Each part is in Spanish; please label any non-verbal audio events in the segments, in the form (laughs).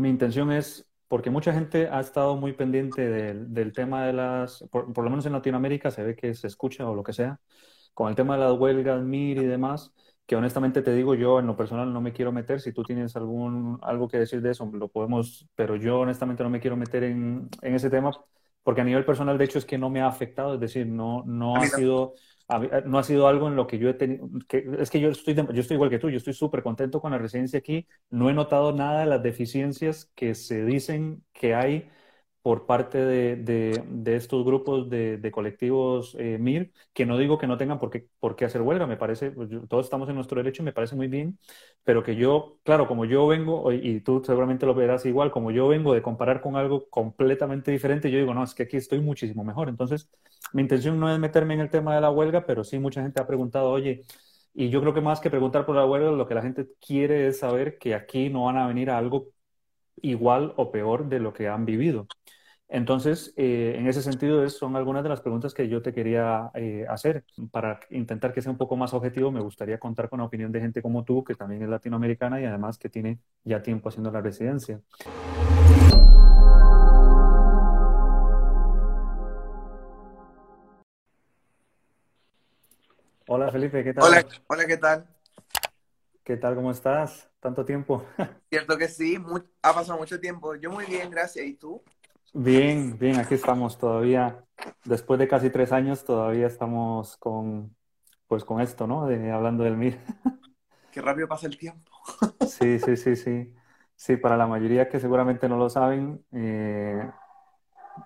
mi intención es, porque mucha gente ha estado muy pendiente del, del tema de las, por, por, lo menos en Latinoamérica se ve que se escucha o lo que sea, con el tema de las huelgas, MIR y demás, que honestamente te digo, yo en lo personal no me quiero meter, si tú tienes algún, algo que decir de eso, lo podemos, pero yo honestamente no me quiero meter en, en ese tema, porque a nivel personal, de hecho, es que no me ha afectado, es decir, no, no ha sido no ha sido algo en lo que yo he tenido, es que yo estoy, yo estoy igual que tú, yo estoy súper contento con la residencia aquí, no he notado nada de las deficiencias que se dicen que hay por parte de, de, estos grupos de, de colectivos eh, MIR, que no digo que no tengan por qué, por qué hacer huelga, me parece, pues, todos estamos en nuestro derecho y me parece muy bien, pero que yo, claro, como yo vengo, y tú seguramente lo verás igual, como yo vengo de comparar con algo completamente diferente, yo digo, no, es que aquí estoy muchísimo mejor. Entonces, mi intención no es meterme en el tema de la huelga, pero sí mucha gente ha preguntado, oye, y yo creo que más que preguntar por la huelga, lo que la gente quiere es saber que aquí no van a venir a algo igual o peor de lo que han vivido. Entonces, eh, en ese sentido, son algunas de las preguntas que yo te quería eh, hacer. Para intentar que sea un poco más objetivo, me gustaría contar con la opinión de gente como tú, que también es latinoamericana y además que tiene ya tiempo haciendo la residencia. Hola Felipe, ¿qué tal? Hola, hola, ¿qué tal? ¿Qué tal? ¿Cómo estás? ¿Tanto tiempo? (laughs) Cierto que sí, ha pasado mucho tiempo. Yo muy bien, gracias. ¿Y tú? Bien, bien, aquí estamos todavía, después de casi tres años, todavía estamos con, pues con esto, ¿no? De, hablando del MIR. Qué rápido pasa el tiempo. Sí, sí, sí, sí. Sí, para la mayoría que seguramente no lo saben, eh,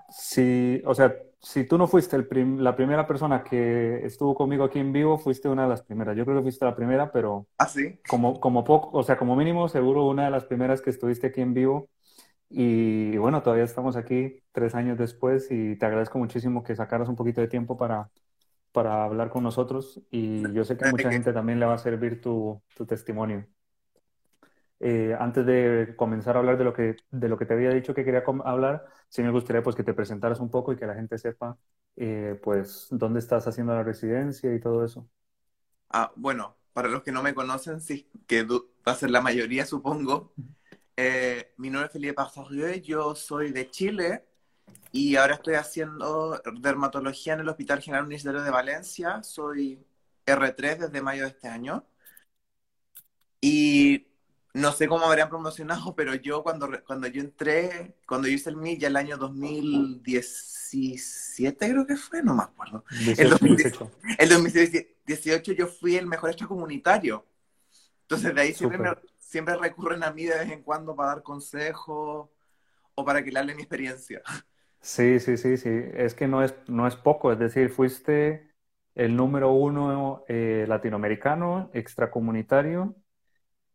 sí, o sea, si tú no fuiste el la primera persona que estuvo conmigo aquí en vivo, fuiste una de las primeras. Yo creo que fuiste la primera, pero ¿Ah, sí? como, como poco, o sea, como mínimo, seguro una de las primeras que estuviste aquí en vivo. Y bueno, todavía estamos aquí tres años después y te agradezco muchísimo que sacaras un poquito de tiempo para, para hablar con nosotros y yo sé que a mucha gente también le va a servir tu, tu testimonio. Eh, antes de comenzar a hablar de lo, que, de lo que te había dicho que quería hablar, sí me gustaría pues, que te presentaras un poco y que la gente sepa eh, pues, dónde estás haciendo la residencia y todo eso. Ah, bueno, para los que no me conocen, sí, que va a ser la mayoría, supongo. Eh, mi nombre es Felipe Pastorier, yo soy de Chile y ahora estoy haciendo dermatología en el Hospital General Universitario de Valencia. Soy R3 desde mayo de este año. Y no sé cómo habrían promocionado, pero yo cuando, cuando yo entré, cuando yo hice el MIT ya el año 2017 creo que fue, no me acuerdo. el, 2018. el 2018 yo fui el mejor extracomunitario. Entonces de ahí siempre me, siempre recurren a mí de vez en cuando para dar consejos o para que le hable mi experiencia. Sí, sí, sí, sí. Es que no es, no es poco. Es decir, fuiste el número uno eh, latinoamericano, extracomunitario.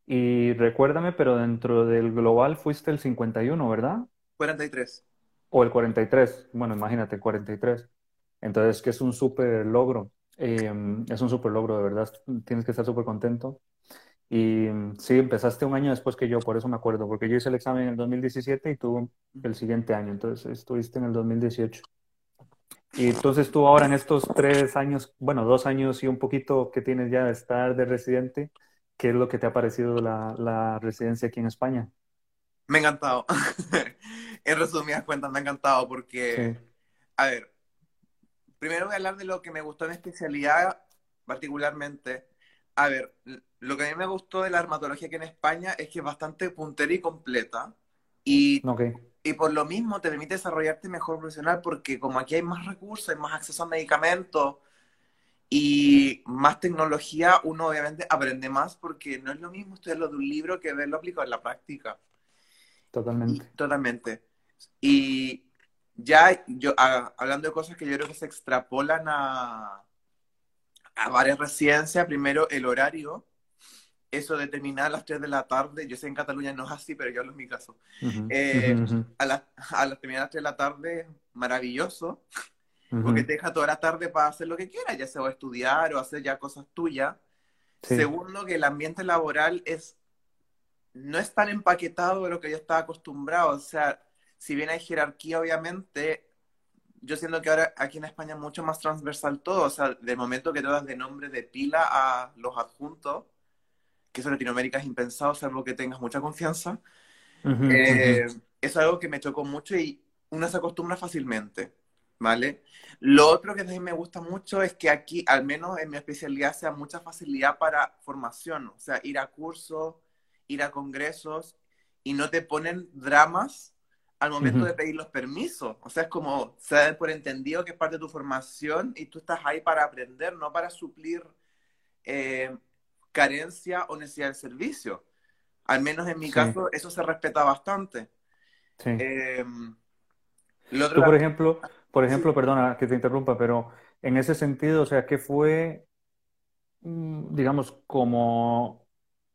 Y recuérdame, pero dentro del global fuiste el 51, ¿verdad? 43. O el 43. Bueno, imagínate, 43. Entonces, que es un súper logro. Eh, es un súper logro, de verdad. Tienes que estar súper contento. Y mm, sí, empezaste un año después que yo, por eso me acuerdo, porque yo hice el examen en el 2017 y tú el siguiente año, entonces estuviste en el 2018. Y entonces tú ahora en estos tres años, bueno, dos años y un poquito que tienes ya de estar de residente, ¿qué es lo que te ha parecido la, la residencia aquí en España? Me ha encantado. (laughs) en resumidas cuentas, me ha encantado porque, a ver, primero voy a hablar de lo que me gustó en especialidad particularmente. A ver, lo que a mí me gustó de la armatología aquí en España es que es bastante puntera y completa. Y, y por lo mismo te permite desarrollarte mejor profesional porque como aquí hay más recursos, hay más acceso a medicamentos y más tecnología, uno obviamente aprende más porque no es lo mismo estudiarlo de un libro que verlo aplicado en la práctica. Totalmente. totalmente. Y ya yo, hablando de cosas que yo creo que se extrapolan a, a varias residencias, primero el horario. Eso de terminar a las 3 de la tarde, yo sé en Cataluña no es así, pero yo hablo en mi caso, eh, a, las a las terminar a las 3 de la tarde, maravilloso, porque te deja toda la tarde para hacer lo que quieras, ya sea estudiar o hacer ya cosas tuyas. Segundo, que el ambiente laboral es no es tan empaquetado de lo que yo estaba acostumbrado, o sea, si bien hay jerarquía, obviamente, yo siento que ahora aquí en España es mucho más transversal todo, o sea, del momento que te das de nombre de pila a los adjuntos, que eso en Latinoamérica es impensado, salvo que tengas mucha confianza. Eh, es algo que me chocó mucho y uno se acostumbra fácilmente, ¿vale? Lo otro que también me gusta mucho es que aquí, al menos en mi especialidad, sea mucha facilidad para formación, o sea, ir a cursos, ir a congresos y no te ponen dramas al momento de pedir los permisos. O sea, es como se da por entendido que es parte de tu formación y tú estás ahí para aprender, no para suplir eh, carencia o necesidad de servicio. Al menos en mi caso, eso se respeta bastante. Sí. Em, Tú, por ejemplo, por ejemplo, perdona que te interrumpa, pero en ese sentido, o sea, ¿qué fue, mm, digamos, como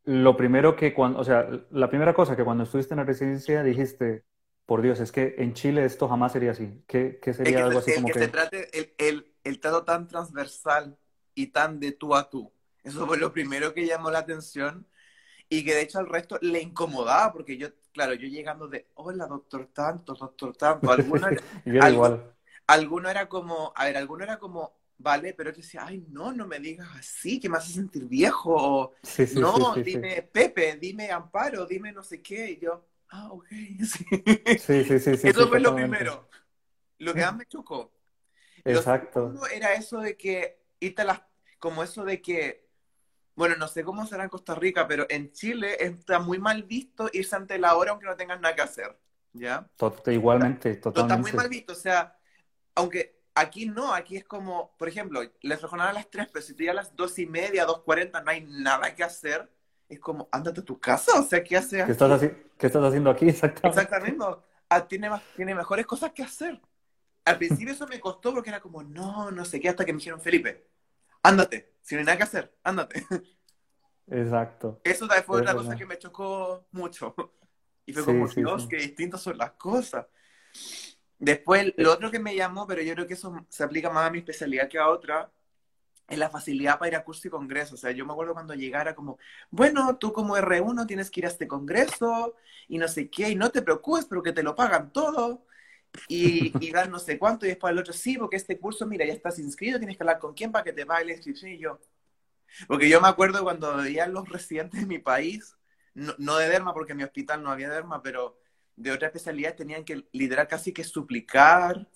lo primero que cuando, o sea, la primera cosa que cuando estuviste en la residencia dijiste, por Dios, es que en Chile esto jamás sería así. ¿Qué, sería algo así como que... se trate el, el, el trato tan transversal y tan de tú a tú. Eso fue lo primero que llamó la atención y que de hecho al resto le incomodaba porque yo, claro, yo llegando de, hola, doctor tanto, doctor tanto, alguno era, (laughs) igual. alguno era como, a ver, alguno era como, vale, pero yo decía, ay, no, no me digas así, que me hace sentir viejo, o, no, dime Pepe, dime Amparo, dime no sé qué, y yo, ah, ok, (laughs) sí. Sí, sí, sí. Eso fue lo primero. Lo que más me chocó. Exacto. Lo era eso de que, las, como eso de que, bueno, no sé cómo será en Costa Rica, pero en Chile está muy mal visto irse ante la hora aunque no tengas nada que hacer, ¿ya? igualmente, totalmente. Está muy mal visto, o sea, aunque aquí no, aquí es como, por ejemplo, les jornada a las 3, pero si tú ya a las 2 y media, 2.40 no hay nada que hacer, es como, ándate a tu casa, o sea, ¿qué haces ¿Qué estás, ¿Qué estás haciendo aquí (laughs) exactamente? Exactamente, ah, tiene, tiene mejores cosas que hacer. Al principio eso me costó porque era como, no, no sé qué, hasta que me dijeron, Felipe, ándate, si no hay nada que hacer, ándate. (laughs) Exacto. Eso fue otra cosa que me chocó mucho. (laughs) Y fue como, Dios, qué distintas son las cosas. Después, lo otro que me llamó, pero yo creo que eso se aplica más a mi especialidad que a otra, es la facilidad para ir a curso y congreso. O sea, yo me acuerdo cuando llegara como, bueno, tú como R1 tienes que ir a este congreso y no sé qué, y no te preocupes, pero que te lo pagan todo. Y, y dan no sé cuánto, y después el otro, sí, porque este curso, mira, ya estás inscrito, tienes que hablar con quién para que te pague la inscripción. Y yo, porque yo me acuerdo cuando veía los residentes de mi país, no, no de derma, porque en mi hospital no había derma, pero de otra especialidad tenían que liderar casi que suplicar,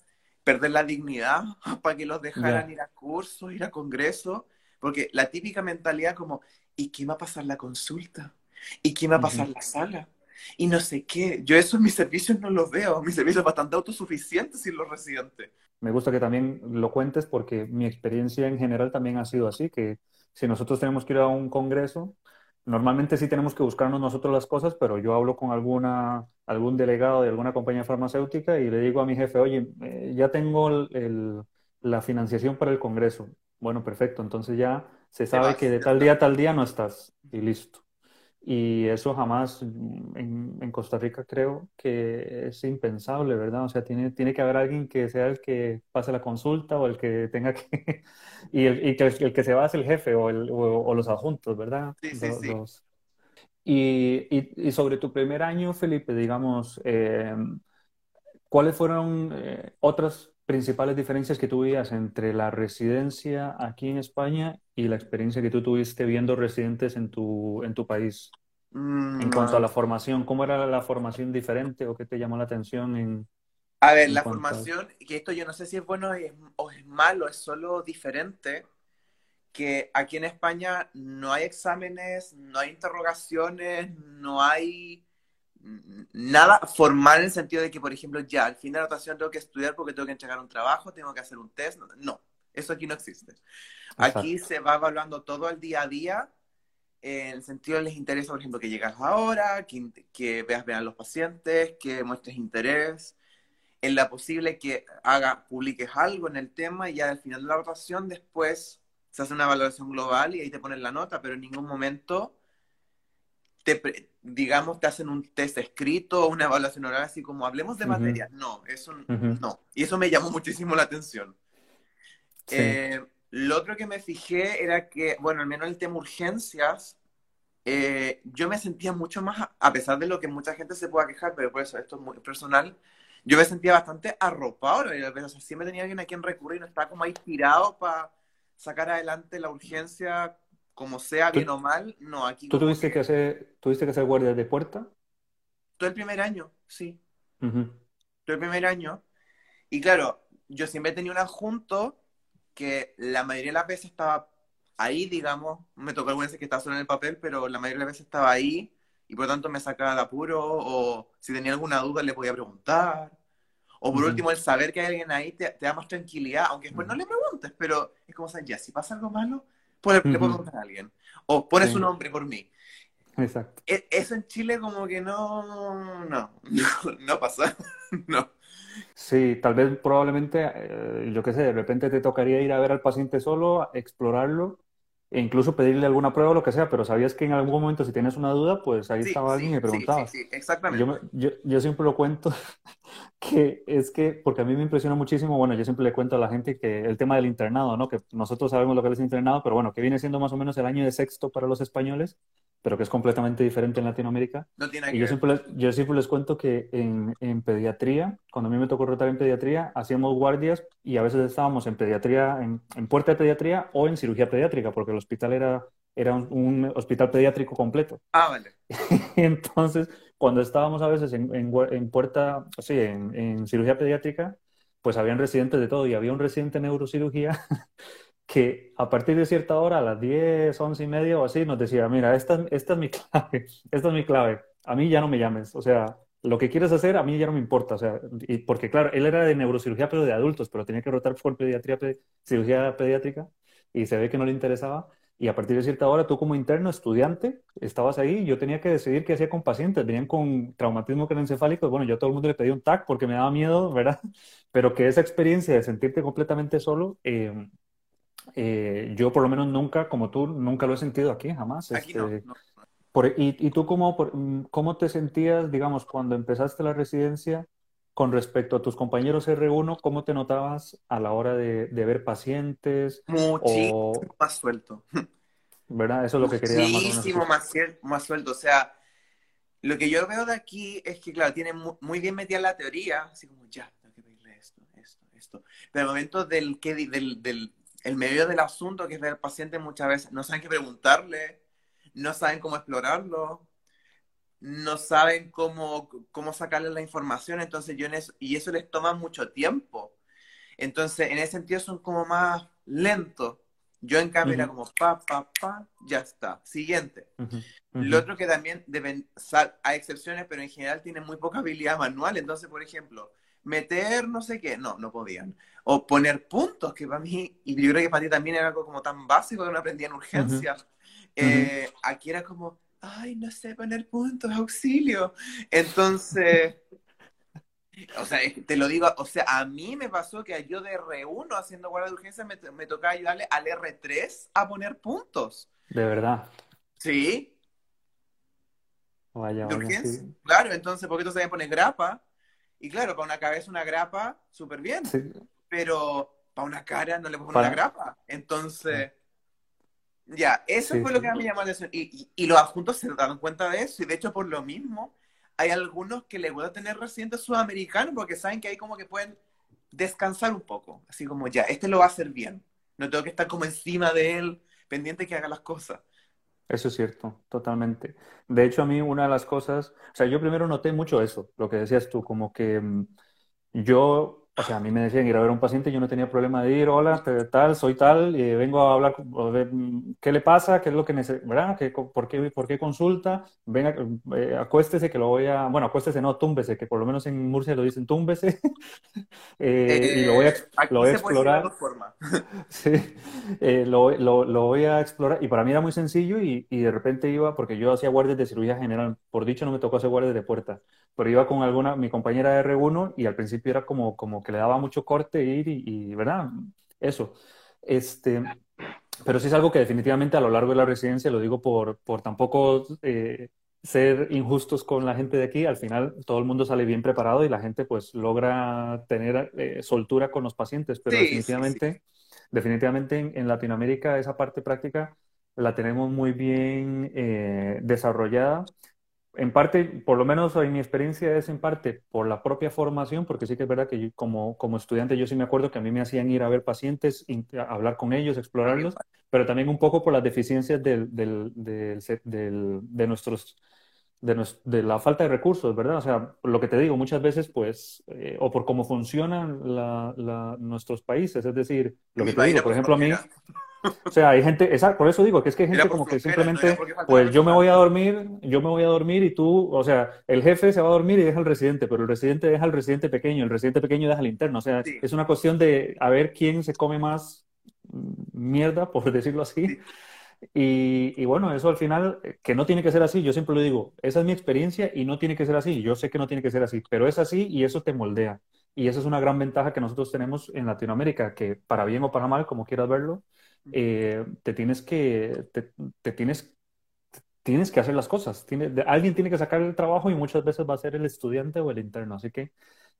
perder la dignidad (laughs) para que los dejaran ir a cursos, ir a congresos, porque la típica mentalidad como, ¿y quién va a pasar la consulta? ¿Y quién va a pasar la sala? Y no sé qué, yo eso en mis servicios no los veo, mis servicios bastante autosuficientes sin los residentes. Me gusta que también lo cuentes porque mi experiencia en general también ha sido así, que si nosotros tenemos que ir a un congreso, Normalmente sí tenemos que buscarnos nosotros las cosas, pero yo hablo con alguna, algún delegado de alguna compañía farmacéutica y le digo a mi jefe, oye, eh, ya tengo la financiación para el Congreso. Bueno, perfecto, entonces ya se sabe que de tal día a tal día no estás y listo. Y eso jamás en, en, Costa Rica creo que es impensable, ¿verdad? O sea, tiene, tiene que haber alguien que sea el que pase la consulta o el que tenga que... (laughs) y, el, y que el, que se va es el jefe o, el, o, los adjuntos, ¿verdad? Sí, sí, sí. Y, y, y, sobre tu primer año, Felipe, digamos, eh, ¿cuáles fueron eh, otras principales diferencias que tú veías entre la residencia aquí en España y la experiencia que tú tuviste viendo residentes en tu, en tu país? Mm, en cuanto a la formación, ¿cómo era la formación diferente o qué te llamó la atención en... A ver, la formación, que esto yo no sé si es bueno o es malo, es solo diferente, que aquí en España no hay exámenes, no hay interrogaciones, no hay nada formal en el sentido de que, por ejemplo, ya al fin de la rotación tengo que estudiar porque tengo que entregar un trabajo, tengo que hacer un test. No, eso aquí no existe. Aquí se va evaluando todo al día a día. En el sentido les interesa, por ejemplo, que llegas ahora, que, que veas bien a los pacientes, que muestres interés. En la posible que haga, publiques algo en el tema y ya al final de la rotación después se hace una evaluación global y ahí te ponen la nota, pero en ningún momento te, digamos, te hacen un test escrito o una evaluación oral, así como hablemos de materias. No, eso no. Y eso me llamó muchísimo la atención. Eh, lo otro que me fijé era que, bueno, al menos el tema urgencias, eh, yo me sentía mucho más, a pesar de lo que mucha gente se pueda quejar, pero por eso esto es muy personal, yo me sentía bastante arropado, y a veces siempre tenía alguien a quien recurrir, no estaba como ahí tirado para sacar adelante la urgencia como sea, bien o mal, no, aquí... ¿Tú tuviste que... hacer, tuviste que hacer guardias de puerta? todo el primer año, sí. Ujú. Todo el primer año. Y claro, yo siempre tenía un adjunto que la mayoría de las veces estaba ahí, digamos. Me tocó algunas veces que estaba solo en el papel, pero la mayoría de las veces estaba ahí y por lo tanto me sacaba de apuro o si tenía alguna duda le podía preguntar. O por último, el saber que hay alguien ahí te, te da más tranquilidad, aunque después no le preguntes, pero es como, ¿sabes? Ya, si pasa algo malo, pues le puedo Ujú. preguntar a alguien. O pones Sí, su nombre por mí. exacto. E- Eso en Chile como que no, no, no, (laughs) no pasa. (laughs) No. Sí, tal vez probablemente, eh, yo qué sé, de repente te tocaría ir a ver al paciente solo, explorarlo e incluso pedirle alguna prueba o lo que sea, pero sabías que en algún momento si tienes una duda, pues ahí Sí, estaba alguien y sí, sí, sí, preguntabas. sí, Yo, exactamente. me- yo, yo siempre lo cuento que es que, porque a mí me impresiona muchísimo, bueno, yo siempre le cuento a la gente que el tema del internado, ¿no? Que nosotros sabemos lo que es internado, pero bueno, que viene siendo más o menos el año de sexto para los españoles, pero que es completamente diferente en Latinoamérica. No tiene nada Y que yo siempre les, yo siempre les cuento que en, en pediatría, cuando a mí me tocó rotar en pediatría, hacíamos guardias y a veces estábamos en pediatría, en, en puerta de pediatría o en cirugía pediátrica, porque el hospital era, era un, un hospital pediátrico completo. Ah, vale. (laughs) Entonces, cuando estábamos a veces en, en, en puerta, sí, en, en cirugía pediátrica, pues habían residentes de todo y había un residente en neurocirugía (laughs) que a partir de cierta hora, a las 10, 11 y media o así, nos decía, mira, esta, esta es mi (laughs) clave, esta es mi clave, a mí ya no me llames, o sea, lo que quieres hacer a mí ya no me importa, o sea, y porque claro, él era de neurocirugía pero de adultos, pero tenía que rotar por pediatría, pe- cirugía pediátrica y se ve que no le interesaba. Y a partir de cierta hora, tú como interno, estudiante, estabas ahí yo tenía que decidir qué hacía con pacientes. Venían con traumatismo craneoencefálico. Bueno, yo a todo el mundo le pedí un TAC porque me daba miedo, (laughs) ¿verdad? Pero que esa experiencia de sentirte completamente solo, eh, eh, yo por lo menos nunca, como tú, nunca lo he sentido aquí, jamás. Aquí no, Este, no. por- y, y tú cómo, por- mm, cómo te sentías, digamos, cuando empezaste la residencia con respecto a tus compañeros R1, cómo te notabas a la hora de, de ver pacientes Muchísimo o, más suelto. ¿verdad? Eso es lo que quería Muchísimo más, más suelto. O sea, lo que yo veo de aquí es que, claro, tienen mu- muy bien metida la teoría, así como, ya, tengo que pedirle esto, esto, esto. Pero al momento del, que, del, del el medio del asunto, que es ver al paciente, muchas veces no saben qué preguntarle, no saben cómo explorarlo, no saben cómo, cómo sacarle la información, entonces yo en eso, y eso les toma mucho tiempo. Entonces, en ese sentido son como más lentos. Yo en cambio era como pa, pa, pa, ya está. Siguiente. Lo otro que también deben, hay excepciones, pero en general tienen muy poca habilidad manual. Entonces, por ejemplo, meter no sé qué, no, no podían. O poner puntos, que para mí, y yo creo que para ti también era algo como tan básico que no aprendía en urgencia. Eh, aquí era como, ay, no sé poner puntos, auxilio. Entonces, o sea, que te lo digo, o sea, a mí me pasó que yo de R1 haciendo guardia de urgencia me, me tocaba ayudarle al R3 a poner puntos. De verdad. Sí, Vaya, de vaya, urgencia. sí. Claro, entonces, porque tú sabes poner grapa. Y claro, para una cabeza una grapa, súper bien. Sí, Pero para una cara no le puedo poner una grapa. Entonces, ya, eso Sí, fue lo que me llamó la atención. Y, y, y los adjuntos se dan cuenta de eso. Y de hecho, por lo mismo, hay algunos que les gusta tener residentes sudamericanos porque saben que ahí como que pueden descansar un poco. Así como, ya, este lo va a hacer bien. No tengo que estar como encima de él, pendiente que haga las cosas. Eso es cierto, totalmente. De hecho, a mí una de las cosas, o sea, yo primero noté mucho eso, lo que decías tú, como que mm, yo, o sea, a mí me decían ir a ver a un paciente, yo no tenía problema de ir, hola, tal, soy tal, y vengo a hablar, ¿qué le pasa? ¿Qué es lo que necesita? ¿Verdad? ¿Qué, por qué, por qué consulta? Venga, eh, acuéstese que lo voy a, bueno, acuéstese, no, túmbese, que por lo menos en Murcia lo dicen túmbese, (laughs) eh, y lo voy a, Eh, aquí lo voy a se puede explorar. dos formas. (laughs) Sí, eh, lo, lo- lo voy a explorar y para mí era muy sencillo y, y de repente iba, porque yo hacía guardias de cirugía general, por dicho no me tocó hacer guardias de puerta, pero iba con alguna, mi compañera de R1 y al principio era como, como que le daba mucho corte ir y, y, ¿verdad? Eso. Este, pero sí es algo que definitivamente a lo largo de la residencia, lo digo por, por tampoco eh, ser injustos con la gente de aquí, al final todo el mundo sale bien preparado y la gente pues logra tener eh, soltura con los pacientes, pero Sí, sí, sí. definitivamente, definitivamente en, en Latinoamérica esa parte práctica la tenemos muy bien eh, desarrollada. En parte, por lo menos en mi experiencia es en parte por la propia formación, porque sí que es verdad que yo, como, como estudiante yo sí me acuerdo que a mí me hacían ir a ver pacientes, a hablar con ellos, explorarlos, pero también un poco por las deficiencias del, del, del, se- del- de nuestros de, la falta de recursos, ¿verdad? O sea, lo que te digo, muchas veces, pues, eh, o por cómo funcionan nuestros países, es decir, lo que te digo, por ejemplo, a mí, o sea, hay gente, por eso digo que es que hay gente como que simplemente, pues yo me voy a dormir, yo me voy a dormir y tú, o sea, el jefe se va a dormir y deja al residente, pero el residente deja al residente pequeño, el residente pequeño deja al interno, o sea, es una cuestión de a ver quién se come más mierda, por (laughs) decirlo así. Y, bueno, eso al final, eh, que no tiene que ser así, yo siempre lo digo, esa es mi experiencia y no tiene que ser así, yo sé que no tiene que ser así, pero es así y eso te moldea. Y esa es una gran ventaja que nosotros tenemos en Latinoamérica, que para bien o para mal, como quieras verlo, eh, te tienes que, te, tienes, tienes que hacer las cosas. Tiene, alguien tiene que sacar el trabajo y muchas veces va a ser el estudiante o el interno, así que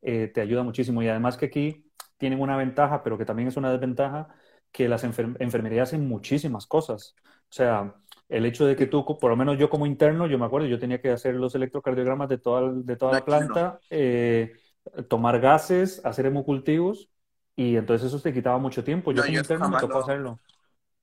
eh, te ayuda muchísimo. Y además que aquí tienen una ventaja, pero que también es una desventaja, que las enfermerías hacen muchísimas cosas. O sea, el hecho de que tú, por lo menos yo como interno, yo me acuerdo, yo tenía que hacer los electrocardiogramas de toda, de toda la planta, eh, tomar gases, hacer hemocultivos, y entonces eso te quitaba mucho tiempo. Yo como interno me tocó hacerlo.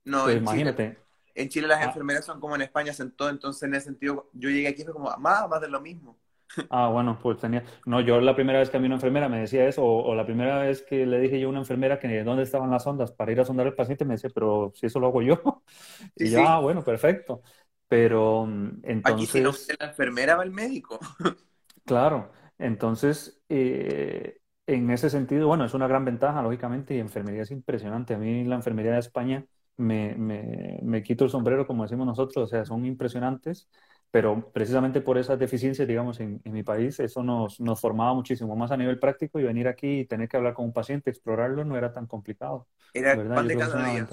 No, pues imagínate. en Chile las ah. enfermeras son como en España todo, entonces en ese sentido yo llegué aquí y fue como, más, más de lo mismo. (laughs) Ah, bueno, pues tenía. No, yo la primera vez que a mí una enfermera me decía eso, o, la primera vez que le dije yo a una enfermera que dónde estaban las ondas para ir a sondar al paciente, me decía, pero si eso lo hago yo. (laughs) Y ya, ah, bueno, perfecto. Pero entonces. Aquí si no la enfermera va el médico. (laughs) Claro, entonces, eh, en ese sentido, bueno, es una gran ventaja, lógicamente, y enfermería es impresionante. A mí la enfermería de España me, me, me quito el sombrero, como decimos nosotros, o sea, son impresionantes pero precisamente por esas deficiencias, digamos, en, mi país, eso nos, nos, formaba muchísimo más a nivel práctico y venir aquí y tener que hablar con un paciente, explorarlo, no era tan complicado. Era pan de cada día.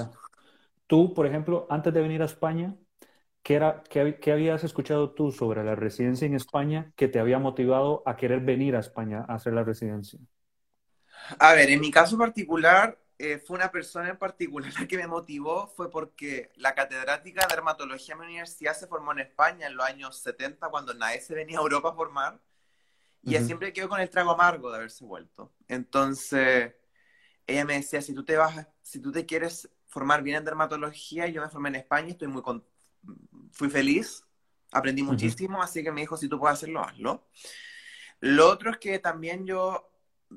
Tú, por ejemplo, antes de venir a España, ¿qué, era, qué, qué, habías escuchado tú sobre la residencia en España que te había motivado a querer venir a España a hacer la residencia? A ver, en mi caso particular, eh, fue una persona en particular la que me motivó, fue porque la catedrática de dermatología en mi universidad se formó en España en los años 70, cuando nadie se venía a Europa a formar, y siempre quedó con el trago amargo de haberse vuelto. Entonces, ella me decía, si tú te vas, si tú te quieres formar bien en dermatología, yo me formé en España, estoy muy con... fui feliz, aprendí muchísimo, así que me dijo, si tú puedes hacerlo, hazlo. Lo otro es que también yo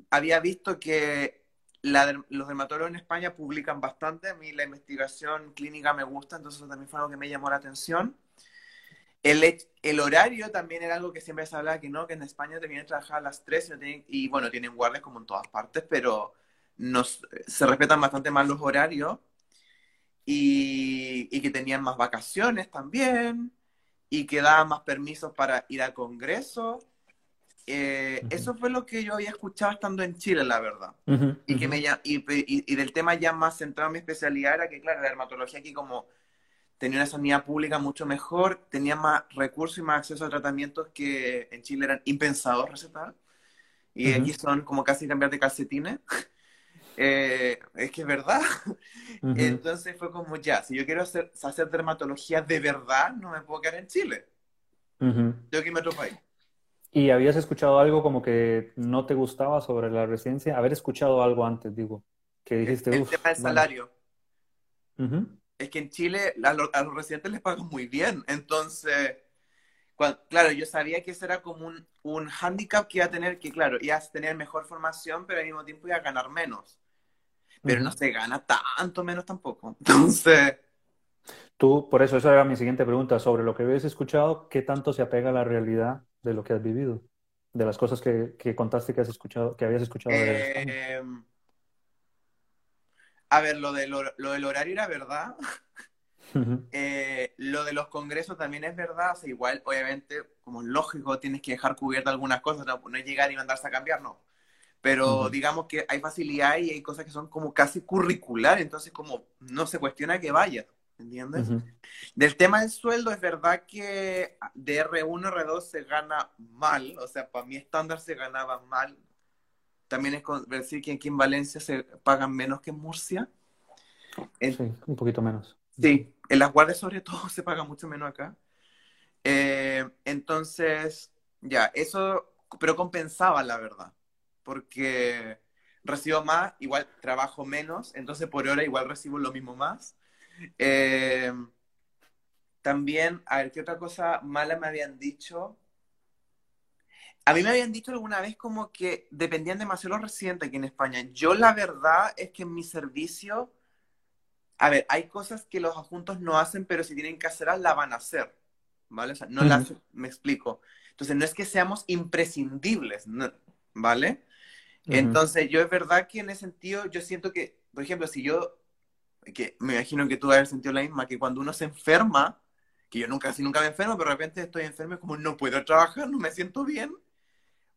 había visto que los dermatólogos en España publican bastante, a mí la investigación clínica me gusta, entonces eso también fue algo que me llamó la atención. El, el horario también era algo que siempre se hablaba que no, que en España te vienen a trabajar a las 3 y, y bueno, tienen guardias como en todas partes, pero nos, se respetan bastante más los horarios y, y que tenían más vacaciones también y que daban más permisos para ir a congresos eh, eso fue lo que yo había escuchado estando en Chile, la verdad. y, que me, y, y, del tema ya más centrado en mi especialidad era que, claro, la dermatología aquí como tenía una sanidad pública mucho mejor, tenía más recursos y más acceso a tratamientos que en Chile eran impensados recetar. Y aquí son como casi cambiar de calcetines. (laughs) Eh, es que es verdad. Entonces fue como, ya, si yo quiero hacer, hacer dermatología de verdad, no me puedo quedar en Chile. Tengo que irme a otro país. ¿Y habías escuchado algo como que no te gustaba sobre la residencia? Haber escuchado algo antes, digo, que dijiste, El, tema del salario. Es que en Chile a, los residentes les pagan muy bien, entonces, claro, yo sabía que eso era como un, un hándicap que iba a tener, que claro, ibas a tener mejor formación, pero al mismo tiempo iba a ganar menos. Pero no se gana tanto menos tampoco. (laughs) Entonces... Tú, por eso esa era mi siguiente pregunta, sobre lo que habías escuchado, ¿qué tanto se apega a la realidad de lo que has vivido, de las cosas que, que contaste que has escuchado, que habías escuchado. Eh, a ver, lo, de, lo, del horario era verdad. (laughs) Eh, lo de los congresos también es verdad. O sea, igual, obviamente, como es lógico, tienes que dejar cubierta algunas cosas. No, es llegar y mandarse a cambiar, no. Pero digamos que hay facilidad y hay cosas que son como casi curricular, entonces como no se cuestiona que vaya. ¿Entiendes? Del tema del sueldo, es verdad que de R1 R2 se gana mal, o sea, para mi estándar se ganaba mal. También es decir que aquí en Valencia se pagan menos que en Murcia. sí, un poquito menos. Sí, en las guardias sobre todo (laughs) se paga mucho menos acá. Eh, entonces, ya, eso, pero compensaba la verdad, porque recibo más, igual trabajo menos, entonces por hora igual recibo lo mismo más eh, también, a ver, ¿qué otra cosa mala me habían dicho? A mí me habían dicho alguna vez como que dependían demasiado los residentes aquí en España. Yo la verdad es que en mi servicio, a ver, hay cosas que los adjuntos no hacen, pero si tienen que hacerlas, la van a hacer. ¿Vale? O sea, no las, me explico. Entonces, no es que seamos imprescindibles, ¿vale? Entonces, yo es verdad que en ese sentido, yo siento que, por ejemplo, si yo, que me imagino que tú haber sentido la misma, que cuando uno se enferma, que yo nunca, casi nunca me enfermo, pero de repente estoy enfermo y como no puedo trabajar, no me siento bien,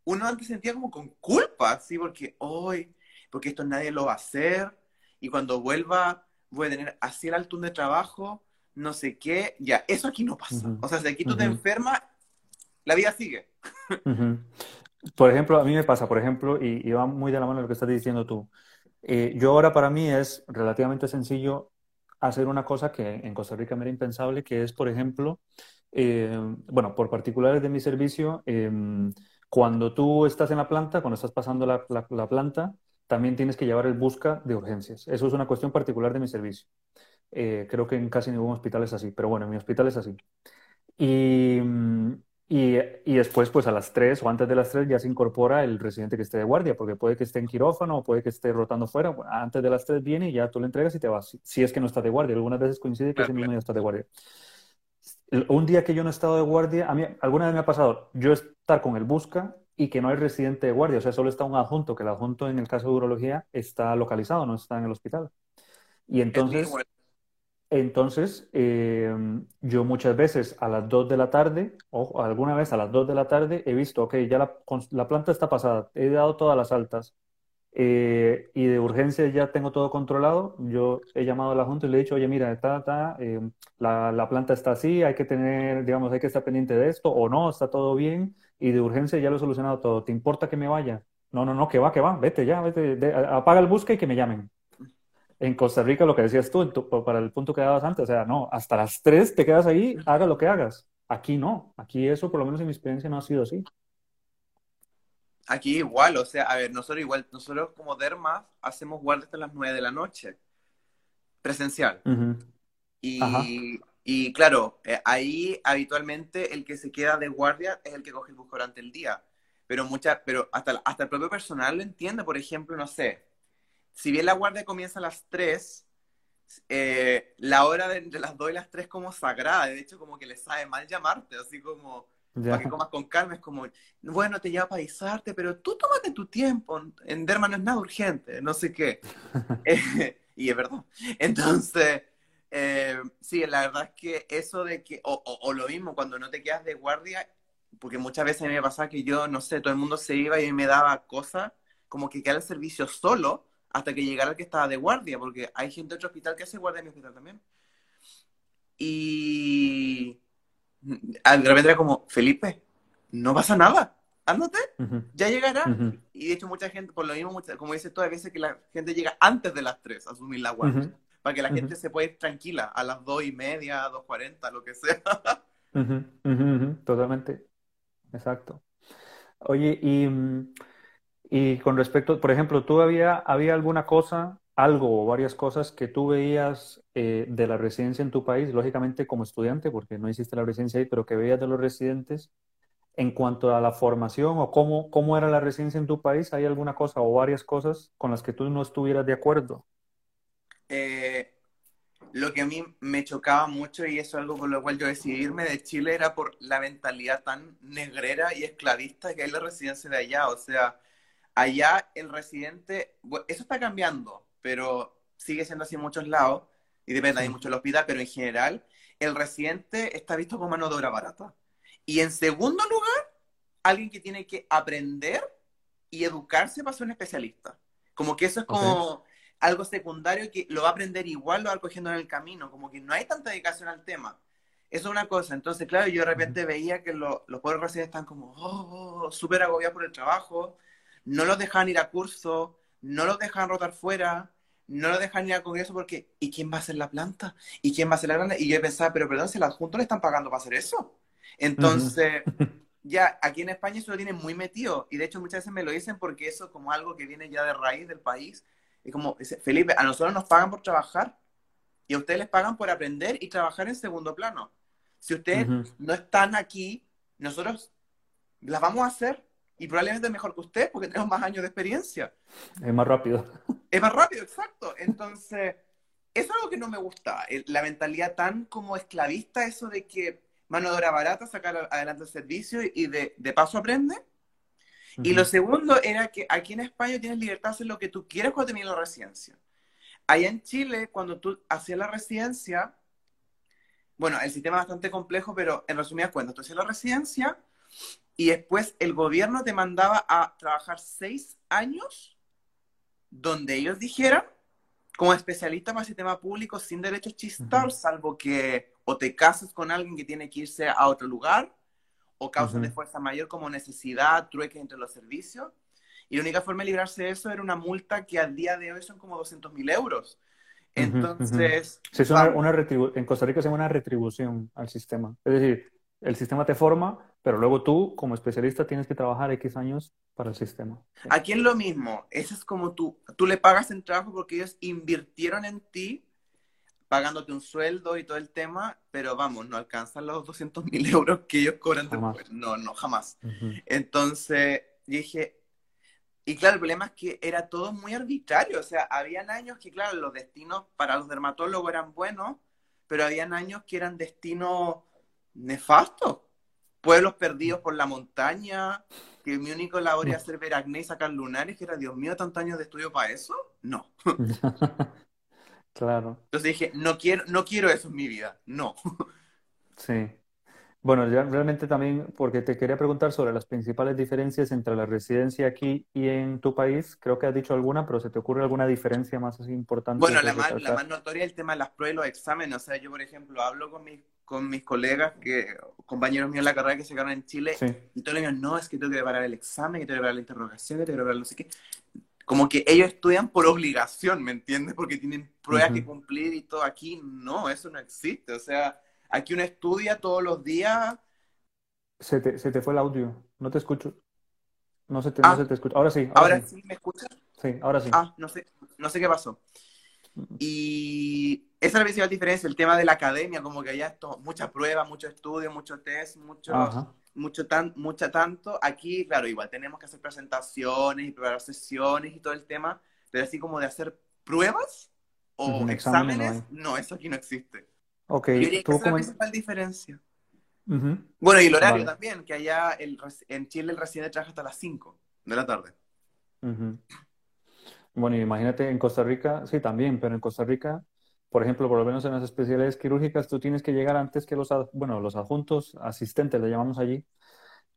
uno antes sentía como con culpa, ¿sí? Porque hoy, porque esto nadie lo va a hacer, y cuando vuelva voy a tener así el alto de trabajo, no sé qué, ya, eso aquí no pasa. O sea, si aquí tú te enfermas, la vida sigue. Por ejemplo, a mí me pasa, por ejemplo, y, va muy de la mano lo que estás diciendo tú. Eh, yo ahora para mí es relativamente sencillo hacer una cosa que en Costa Rica me era impensable, que es, por ejemplo, eh, bueno, por particulares de mi servicio, em, cuando tú estás en la planta, cuando estás pasando la, planta, también tienes que llevar el busca de urgencias. Eso es una cuestión particular de mi servicio. Eh, creo que en casi ningún hospital es así, pero bueno, en mi hospital es así. Y, y, y, después, pues a las 3 o antes de las 3 ya se incorpora el residente que esté de guardia, porque puede que esté en quirófano o puede que esté rotando fuera. antes de las 3 viene y ya tú le entregas y te vas, si es que no está de guardia. Algunas veces coincide que ese mismo ya está de guardia. un día que yo no he estado de guardia, a mí alguna vez me ha pasado yo estar con el busca y que no hay residente de guardia, o sea, solo está un adjunto, que el adjunto en el caso de urología está localizado, no está en el hospital. Y entonces... Entonces, em, yo muchas veces a las 2 de la tarde, o alguna vez a las 2 de la tarde, he visto, ok, ya la, planta está pasada, he dado todas las altas eh, y de urgencia ya tengo todo controlado. Yo he llamado a la Junta y le he dicho, oye, mira, está, está, em, la, la, planta está así, hay que tener, digamos, hay que estar pendiente de esto, o no, está todo bien, y de urgencia ya lo he solucionado todo. ¿Te importa que me vaya? No, no, no, que va, que va, vete ya, vete, apaga el busca y que me llamen en Costa Rica, lo que decías tú, para el punto que dabas antes, o sea, no, hasta las 3 te quedas ahí, haga lo que hagas. Aquí no, aquí eso, por lo menos en mi experiencia, no ha sido así. Aquí igual, o sea, a ver, nosotros igual, nosotros como Derma hacemos guardia hasta las 9 de la noche, presencial. y, y, claro, eh, ahí habitualmente el que se queda de guardia es el que coge el bus durante el día. Pero, mucha, pero hasta, hasta el propio personal lo entiende, por ejemplo, no sé, si bien la guardia comienza a las 3, eh, la hora de entre las 2 y las 3 como sagrada, de hecho como que le sabe mal llamarte, así como para que comas con calma, es como, bueno, te lleva para avisarte, pero tú tómate tu tiempo, en Derma no es nada urgente, no sé qué. (laughs) Eh, y es verdad. Entonces, eh, sí, la verdad es que eso de que, o, o, lo mismo, cuando no te quedas de guardia, porque muchas veces me pasaba que yo, no sé, todo el mundo se iba y me daba cosas, como que queda el servicio solo, hasta que llegara el que estaba de guardia, porque hay gente de otro hospital que hace guardia en mi hospital también. Y de repente era como, Felipe, no pasa nada, ándate, ya llegará. Y de hecho mucha gente, por lo mismo, como dices tú, hay veces que la gente llega antes de las 3 a asumir la guardia, para que la gente se pueda ir tranquila a las 2 y media, 2.40, lo que sea. Totalmente, exacto. Oye, y... Y con respecto, por ejemplo, ¿tú había, había alguna cosa, algo o varias cosas que tú veías eh, de la residencia en tu país, lógicamente como estudiante, porque no hiciste la residencia ahí, pero que veías de los residentes en cuanto a la formación o cómo, cómo era la residencia en tu país? ¿Hay alguna cosa o varias cosas con las que tú no estuvieras de acuerdo? Eh, lo que a mí me chocaba mucho, y eso es algo por lo cual yo decidí irme de Chile, era por la mentalidad tan negrera y esclavista que hay la residencia de allá. O sea, Allá el residente, eso está cambiando, pero sigue siendo así en muchos lados, y depende, hay mucho el hospital, pero en general, el residente está visto como mano de obra barata. Y en segundo lugar, alguien que tiene que aprender y educarse para ser un especialista. Como que eso es como algo secundario que lo va a aprender igual, lo va cogiendo en el camino, como que no hay tanta dedicación al tema. Eso es una cosa. Entonces, claro, yo de repente veía que los pobres residentes están como, oh, súper agobiados por el trabajo, no los dejan ir a curso, no los dejan rotar fuera, no los dejan ir al congreso porque ¿y quién va a hacer la planta? ¿Y quién va a hacer la grande? Y yo pensaba, pero perdón, si el adjunto le están pagando para hacer eso. Entonces, ya aquí en España eso lo tienen muy metido y de hecho muchas veces me lo dicen porque eso es como algo que viene ya de raíz del país. Y como, Felipe, a nosotros nos pagan por trabajar y a ustedes les pagan por aprender y trabajar en segundo plano. Si ustedes no están aquí, nosotros las vamos a hacer y probablemente mejor que usted porque tenemos más años de experiencia. Es más rápido. Es más rápido, exacto. Entonces, eso es algo que no me gusta. La mentalidad tan como esclavista, eso de que mano de obra barata, sacar adelante el servicio y de, de paso aprende. Y lo segundo era que aquí en España tienes libertad de hacer lo que tú quieras cuando terminas la residencia. Allá en Chile, cuando tú hacías la residencia, bueno, el sistema es bastante complejo, pero en resumidas cuentas, tú hacías la residencia y después el gobierno te mandaba a trabajar seis años donde ellos dijeran, como especialista para el sistema público, sin derechos chistar, salvo que o te cases con alguien que tiene que irse a otro lugar, o causas de fuerza mayor como necesidad, trueques entre los servicios. Y la única forma de librarse de eso era una multa que al día de hoy son como 200 mil euros. Entonces... en Costa Rica se llama una retribución al sistema. Es decir, el sistema te forma, pero luego tú, como especialista, tienes que trabajar X años para el sistema. Aquí es lo mismo. Eso es como tú, tú le pagas en trabajo porque ellos invirtieron en ti, pagándote un sueldo y todo el tema, pero vamos, no alcanzan los 200 mil euros que ellos cobran después. No, no, jamás. Entonces, dije, y claro, el problema es que era todo muy arbitrario. O sea, habían años que, claro, los destinos para los dermatólogos eran buenos, pero habían años que eran destinos nefastos. Pueblos perdidos por la montaña, que mi único labor era hacer ver acné y sacar lunares, que era, Dios mío, tantos años de estudio para eso. No. (laughs) claro. Entonces dije, no quiero, no quiero eso en mi vida. No. (laughs) sí. Bueno, ya realmente también, porque te quería preguntar sobre las principales diferencias entre la residencia aquí y en tu país. Creo que has dicho alguna, pero ¿se te ocurre alguna diferencia más así importante? Bueno, la más, la más, notoria es el tema de las pruebas y los exámenes. O sea, yo, por ejemplo, hablo con mis, con mis colegas, que, compañeros míos de la carrera que se quedaron en Chile, y todos les no, es que tengo que preparar el examen, que tengo que preparar la interrogación, que tengo que preparar no sé qué. Como que ellos estudian por obligación, ¿me entiendes? Porque tienen pruebas que cumplir y todo. Aquí no, eso no existe. O sea Aquí uno estudia todos los días. Se te, se te fue el audio, no te escucho. No se te, no ah. se te escucha. Ahora sí. Ahora, sí. me escuchas. Sí, ahora sí. Ah, no sé, no sé qué pasó. Y esa es la principal diferencia, el tema de la academia, como que allá esto, mucha prueba, mucho estudio, mucho test, mucho, mucho tan, mucha tanto. Aquí, claro, igual tenemos que hacer presentaciones y preparar sesiones y todo el tema, pero así como de hacer pruebas o exámenes, no, eso aquí no existe. Ok, tú esa es la principal diferencia. Bueno, y el horario también, que allá el, en Chile el residente trabaja hasta las 5 de la tarde. Bueno, imagínate en Costa Rica, sí, también, pero en Costa Rica, por ejemplo, por lo menos en las especialidades quirúrgicas, tú tienes que llegar antes que los, bueno, los adjuntos, asistentes, le llamamos allí,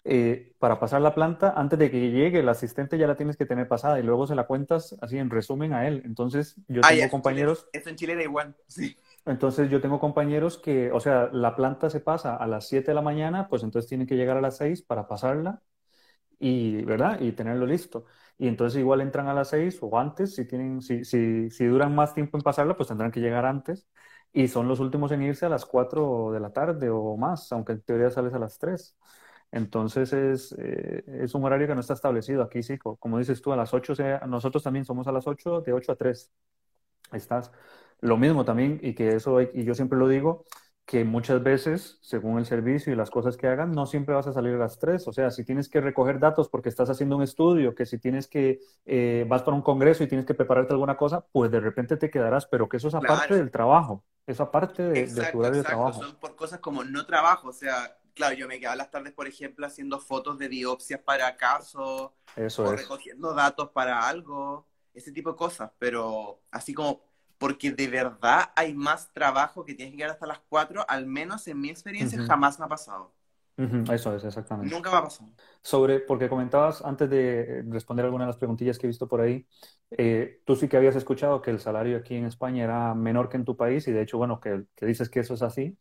eh, para pasar la planta, antes de que llegue el asistente ya la tienes que tener pasada y luego se la cuentas así en resumen a él. Entonces, yo ah, tengo compañeros... Esto en Chile da igual, sí. Entonces yo tengo compañeros que, o sea, la planta se pasa a las 7 de la mañana, pues entonces tienen que llegar a las 6 para pasarla y, ¿verdad? Y tenerlo listo. Y entonces igual entran a las 6 o antes, si, tienen, si, si, si duran más tiempo en pasarla, pues tendrán que llegar antes. Y son los últimos en irse a las 4 de la tarde o más, aunque en teoría sales a las 3. Entonces es, eh, es un horario que no está establecido aquí, sí. Como dices tú, a las 8, nosotros también somos a las 8, de 8 a 3. Estás. Lo mismo también, y que eso, y yo siempre lo digo, que muchas veces, según el servicio y las cosas que hagan, no siempre vas a salir a las tres. O sea, si tienes que recoger datos porque estás haciendo un estudio, que si tienes que, eh, vas para un congreso y tienes que prepararte alguna cosa, pues de repente te quedarás, pero que eso es aparte del trabajo, eso aparte de, de tu horario de trabajo. Son por cosas como no trabajo, o sea, claro, yo me quedaba las tardes, por ejemplo, haciendo fotos de biopsias para casos, eso o recogiendo datos para algo, ese tipo de cosas, pero así como porque de verdad hay más trabajo que tienes que llegar hasta las 4, al menos en mi experiencia jamás me ha pasado. Eso es, exactamente. Nunca me ha pasado. Sobre, porque comentabas antes de responder alguna de las preguntillas que he visto por ahí, eh, tú sí que habías escuchado que el salario aquí en España era menor que en tu país y de hecho, bueno, que, que dices que eso es así,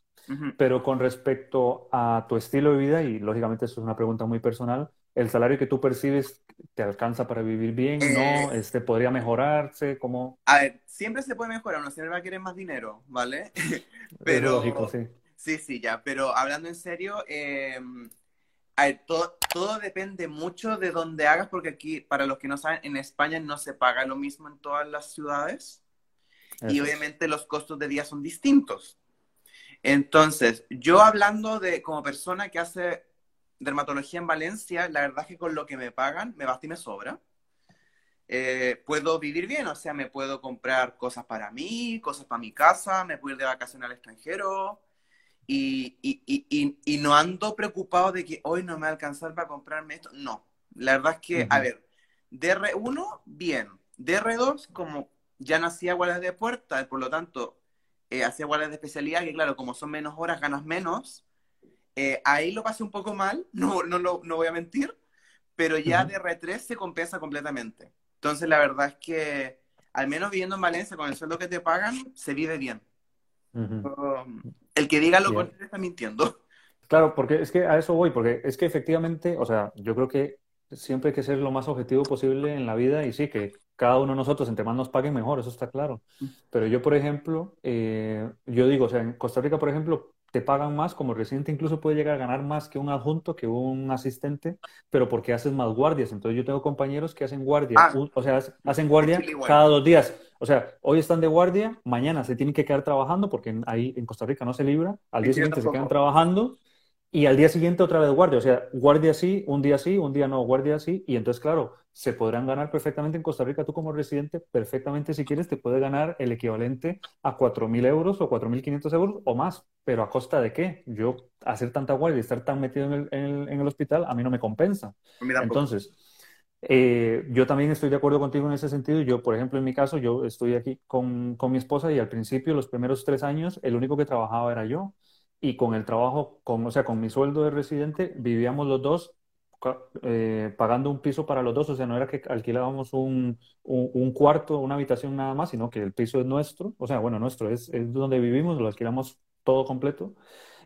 pero con respecto a tu estilo de vida, y lógicamente eso es una pregunta muy personal, ¿el salario que tú percibes te alcanza para vivir bien? ¿No? Eh, este, ¿Podría mejorarse? ¿Cómo? A ver, siempre se puede mejorar, uno siempre va a querer más dinero, ¿vale? (laughs) pero... lógico, sí. Sí, sí, ya, pero hablando en serio, em, a ver, todo, todo depende mucho de dónde hagas, porque aquí, para los que no saben, en España no se paga lo mismo en todas las ciudades. Y obviamente los costos de día son distintos. Entonces, yo hablando de como persona que hace dermatología en Valencia, la verdad es que con lo que me pagan, me basta y me sobra. Eh, puedo vivir bien, o sea, me puedo comprar cosas para mí, cosas para mi casa, me puedo ir de vacaciones al extranjero y, y, y, y, no ando preocupado de que hoy no me va a alcanzar para comprarme esto. No, la verdad es que, a ver, DR1, bien. DR2, como ya no hacía guardias de puerta, por lo tanto, eh, hacía guardias de especialidad, que claro, como son menos horas, ganas menos. Eh, ahí lo pasé un poco mal, (laughs) no, no, no, no voy a mentir, pero ya DR3 se compensa completamente. Entonces, la verdad es que, al menos viviendo en Valencia, con el sueldo que te pagan, se vive bien. el que diga lo contrario está mintiendo. (laughs) Claro, porque es que a eso voy, porque es que efectivamente, o sea, yo creo que siempre hay que ser lo más objetivo posible en la vida y sí, que cada uno de nosotros, entre más nos paguen, mejor, eso está claro. Pero yo, por ejemplo, eh, yo digo, o sea, en Costa Rica, por ejemplo, te pagan más, como residente incluso puede llegar a ganar más que un adjunto, que un asistente, pero porque haces más guardias. Entonces yo tengo compañeros que hacen guardia, ah. o sea, hacen guardia cada dos días. O sea, hoy están de guardia, mañana se tienen que quedar trabajando porque ahí en Costa Rica no se libra, al día siguiente se quedan trabajando y al día siguiente otra vez guardia, o sea, guardia sí, un día sí, un día no, guardia sí, y entonces, claro, se podrán ganar perfectamente en Costa Rica, tú como residente, perfectamente si quieres, te puede ganar el equivalente a 4.000 euros o 4.500 euros o más, pero ¿a costa de qué? Yo hacer tanta guardia y estar tan metido en el, en el, hospital, a mí no me compensa. Entonces, eh, yo también estoy de acuerdo contigo en ese sentido. Yo, por ejemplo, en mi caso, yo estoy aquí con, con mi esposa y al principio, los primeros tres años, el único que trabajaba era yo y con el trabajo, con, o sea, con mi sueldo de residente, vivíamos los dos eh, pagando un piso para los dos, o sea, no era que alquilábamos un, un, cuarto, una habitación nada más, sino que el piso es nuestro, o sea, bueno, nuestro, es, es donde vivimos, lo alquilamos todo completo.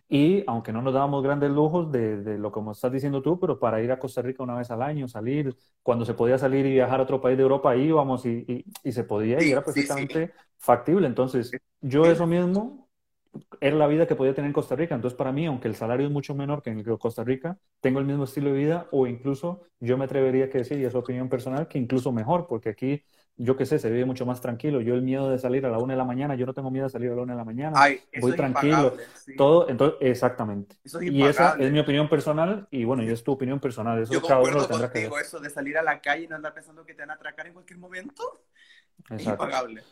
Y aunque no nos dábamos grandes lujos de, de, lo como estás diciendo tú, pero para ir a Costa Rica una vez al año, salir, cuando se podía salir y viajar a otro país de Europa, íbamos y, y, y se podía y era perfectamente factible. Entonces, yo eso mismo era la vida que podía tener en Costa Rica. Entonces, para mí, aunque el salario es mucho menor que en Costa Rica, tengo el mismo estilo de vida o incluso yo me atrevería a decir, y es opinión personal, que incluso mejor, porque aquí, yo qué sé, se vive mucho más tranquilo. Yo el miedo de salir a la una de la mañana, yo no tengo miedo de salir a la una de la mañana. voy tranquilo. Todo, entonces, exactamente. y esa es mi opinión personal y bueno, y es tu opinión personal. Eso yo cada uno tendrá que eso de salir a la calle y no andar pensando que te van a atracar en cualquier momento. Es impagable.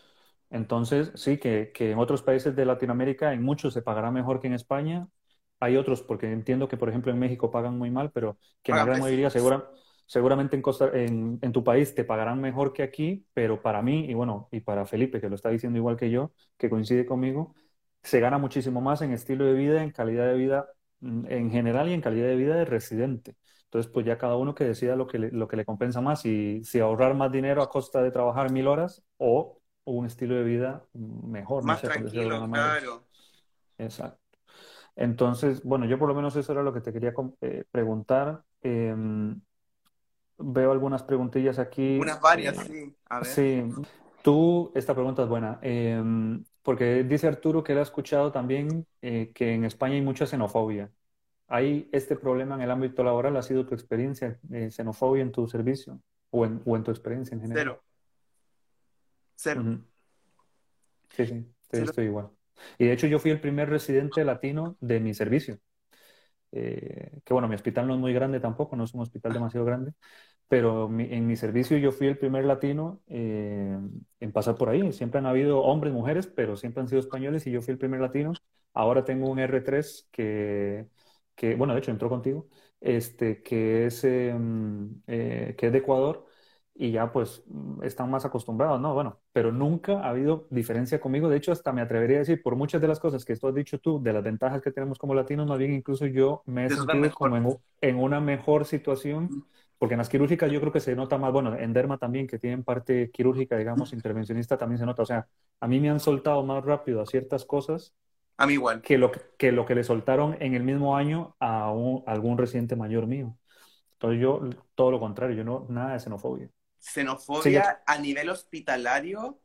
Entonces, sí, que, que, en otros países de Latinoamérica, en muchos se pagará mejor que en España. Hay otros, porque entiendo que, por ejemplo, en México pagan muy mal, pero que en la gran mayoría segura, seguramente en, Costa, en, en, tu país te pagarán mejor que aquí, pero para mí, y bueno, y para Felipe, que lo está diciendo igual que yo, que coincide conmigo, se gana muchísimo más en estilo de vida, en calidad de vida mm, en general y en calidad de vida de residente. Entonces, pues ya cada uno que decida lo que le, lo que le compensa más, si ahorrar más dinero a costa de trabajar mil horas o un estilo de vida mejor. Más tranquilo, claro. Exacto. Entonces, bueno, yo por lo menos eso era lo que te quería eh, preguntar. Em, veo algunas preguntillas aquí. Unas varias, eh, sí. A ver. Sí. Tú, esta pregunta es buena, em, porque dice Arturo que él ha escuchado también eh, que en España hay mucha xenofobia. ¿Hay este problema en el ámbito laboral? ¿Ha sido tu experiencia, xenofobia en tu servicio o en, o en tu experiencia en general? Cero. Cero. Sí, sí, estoy igual. Y de hecho yo fui el primer residente latino de mi servicio. Eh, que bueno, mi hospital no es muy grande tampoco, no es un hospital demasiado grande, pero en mi servicio yo fui el primer latino eh, en pasar por ahí. Siempre han habido hombres, mujeres, pero siempre han sido españoles y yo fui el primer latino. Ahora tengo un R3 que, que bueno, de hecho entró contigo, este, que es, em, eh, que es de Ecuador y ya pues mm, están más acostumbrados, ¿no? Bueno, pero nunca ha habido diferencia conmigo. De hecho, hasta me atrevería a decir, por muchas de las cosas que tú has dicho tú, de las ventajas que tenemos como latinos, más bien incluso yo me he sentido como en, una mejor situación, porque en las quirúrgicas yo creo que se nota más, bueno, en derma también, que tienen parte quirúrgica, digamos, intervencionista, también se nota. O sea, a mí me han soltado más rápido a ciertas cosas. A mí igual. Que lo que, lo que le soltaron en el mismo año a, algún residente mayor mío. Entonces yo, todo lo contrario, yo no, nada de xenofobia. Xenofobia a nivel hospitalario,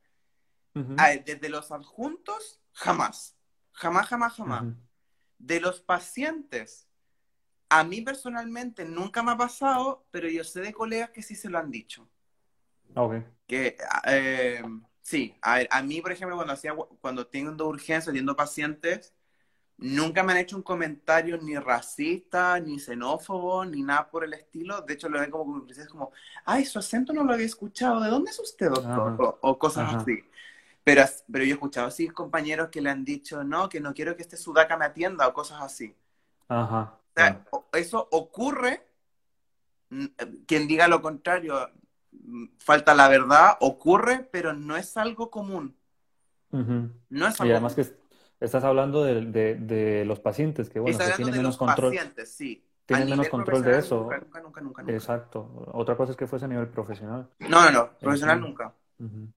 desde los adjuntos, jamás. Jamás, jamás, jamás. De los pacientes, a mí personalmente nunca me ha pasado, pero yo sé de colegas que sí se lo han dicho. Ok. Que, eh, sí, a, a mí, por ejemplo, cuando, hacía, cuando tengo urgencia, viendo pacientes, nunca me han hecho un comentario ni racista, ni xenófobo, ni nada por el estilo. De hecho, lo ven como es como, ay, su acento no lo había escuchado, ¿de dónde es usted, doctor? O, o, cosas así. Pero, pero yo he escuchado así compañeros que le han dicho, no, que no quiero que este sudaca me atienda o cosas así. Ajá. O sea, eso ocurre, quien diga lo contrario, falta la verdad, ocurre, pero no es algo común. No es algo y además que estás hablando de, de, de, los pacientes, que bueno, que tienen menos control. Pacientes, sí. Tienen menos control de eso. Nunca, nunca, nunca, Exacto. Otra cosa es que fuese a nivel profesional. No, no, no. Profesional nunca.